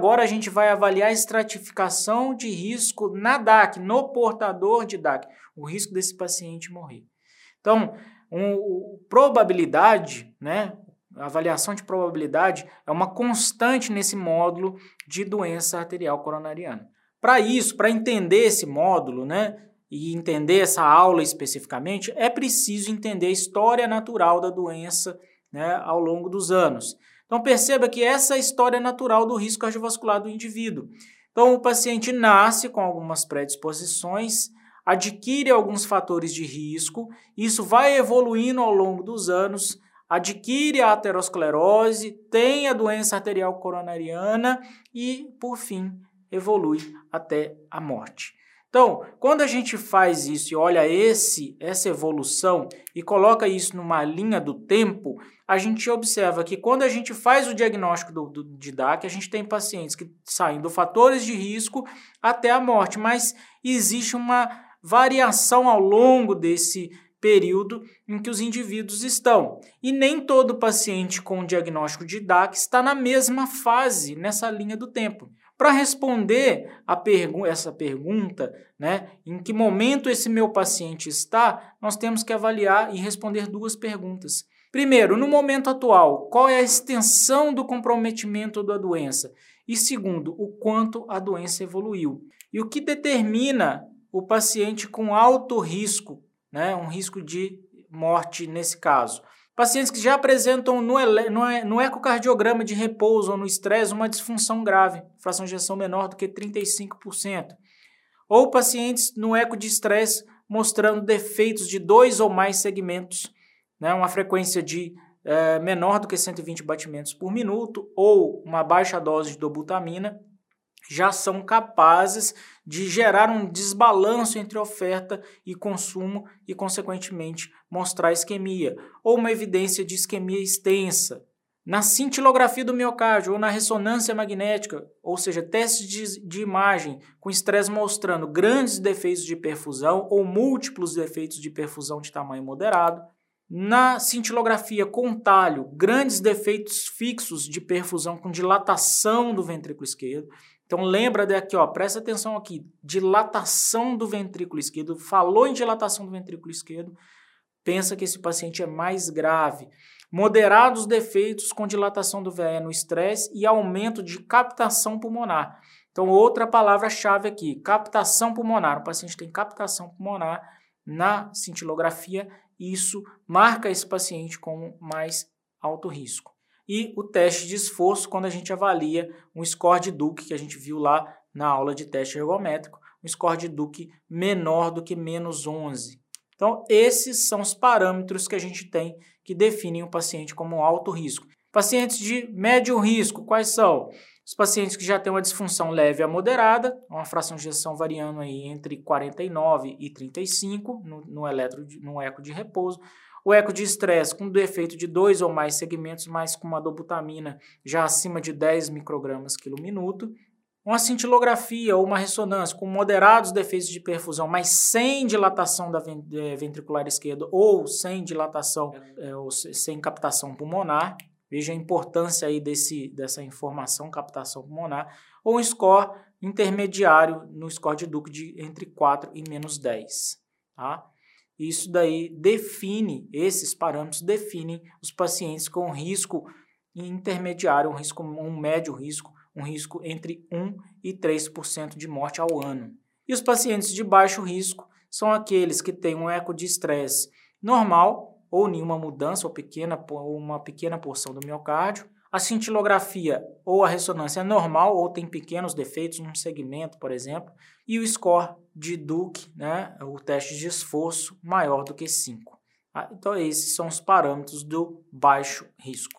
agora a gente vai avaliar a estratificação de risco na DAC, no portador de DAC, o risco desse paciente morrer. Então, um, probabilidade, né, a avaliação de probabilidade é uma constante nesse módulo de doença arterial coronariana. Para isso, para entender esse módulo, né, e entender essa aula especificamente, é preciso entender a história natural da doença né, ao longo dos anos. Então perceba que essa é a história natural do risco cardiovascular do indivíduo. Então o paciente nasce com algumas predisposições, adquire alguns fatores de risco, isso vai evoluindo ao longo dos anos, adquire a aterosclerose, tem a doença arterial coronariana e, por fim, evolui até a morte. Então, quando a gente faz isso e olha esse, essa evolução e coloca isso numa linha do tempo, a gente observa que quando a gente faz o diagnóstico do, do, de DAC, a gente tem pacientes que saem do fatores de risco até a morte, mas existe uma variação ao longo desse período em que os indivíduos estão. E nem todo paciente com diagnóstico de DAC está na mesma fase, nessa linha do tempo. Para responder a pergu essa pergunta, né, em que momento esse meu paciente está, nós temos que avaliar e responder duas perguntas. Primeiro, no momento atual, qual é a extensão do comprometimento da doença? E segundo, o quanto a doença evoluiu. E o que determina o paciente com alto risco, né, um risco de morte nesse caso? Pacientes que já apresentam no, no, no ecocardiograma de repouso ou no estresse uma disfunção grave, fração de ejeção menor do que 35%. Ou pacientes no eco de estresse mostrando defeitos de dois ou mais segmentos, né, uma frequência de é, menor do que 120 batimentos por minuto ou uma baixa dose de dobutamina, já são capazes de gerar um desbalanço entre oferta e consumo e, consequentemente, mostrar isquemia, ou uma evidência de isquemia extensa. Na cintilografia do miocárdio ou na ressonância magnética, ou seja, testes de, de imagem com estresse mostrando grandes defeitos de perfusão ou múltiplos defeitos de perfusão de tamanho moderado. Na cintilografia com talho, grandes defeitos fixos de perfusão com dilatação do ventrículo esquerdo. Então lembra daqui, ó, presta atenção aqui, dilatação do ventrículo esquerdo. Falou em dilatação do ventrículo esquerdo, pensa que esse paciente é mais grave. Moderados defeitos com dilatação do VE no estresse e aumento de captação pulmonar. Então outra palavra-chave aqui, captação pulmonar. O paciente tem captação pulmonar na cintilografia, isso marca esse paciente com mais alto risco e o teste de esforço quando a gente avalia um score de Duke que a gente viu lá na aula de teste ergométrico, um score de Duke menor do que menos 11. Então, esses são os parâmetros que a gente tem que definem o paciente como alto risco. Pacientes de médio risco, quais são? Os pacientes que já têm uma disfunção leve a moderada, uma fração de ejeção variando aí entre 49 e 35 no, no, eletro, no eco de repouso. O eco de estresse com defeito de dois ou mais segmentos, mas com uma dobutamina já acima de 10 microgramas quilo minuto. Uma cintilografia ou uma ressonância com moderados defeitos de perfusão, mas sem dilatação da eh, ventricular esquerda ou sem dilatação, é, ou sem captação pulmonar. Veja a importância aí desse, dessa informação, captação pulmonar. Ou um score intermediário no score de Duke de entre 4 e menos 10. Tá? Isso daí define, esses parâmetros definem os pacientes com risco intermediário, um risco um médio risco, um risco entre 1 e 3% de morte ao ano. E os pacientes de baixo risco são aqueles que têm um eco de estresse normal ou nenhuma mudança ou pequena ou uma pequena porção do miocárdio, a cintilografia ou a ressonância é normal ou tem pequenos defeitos num segmento, por exemplo, e o score de Duke, né, o teste de esforço, maior do que 5. Ah, então, esses são os parâmetros do baixo risco.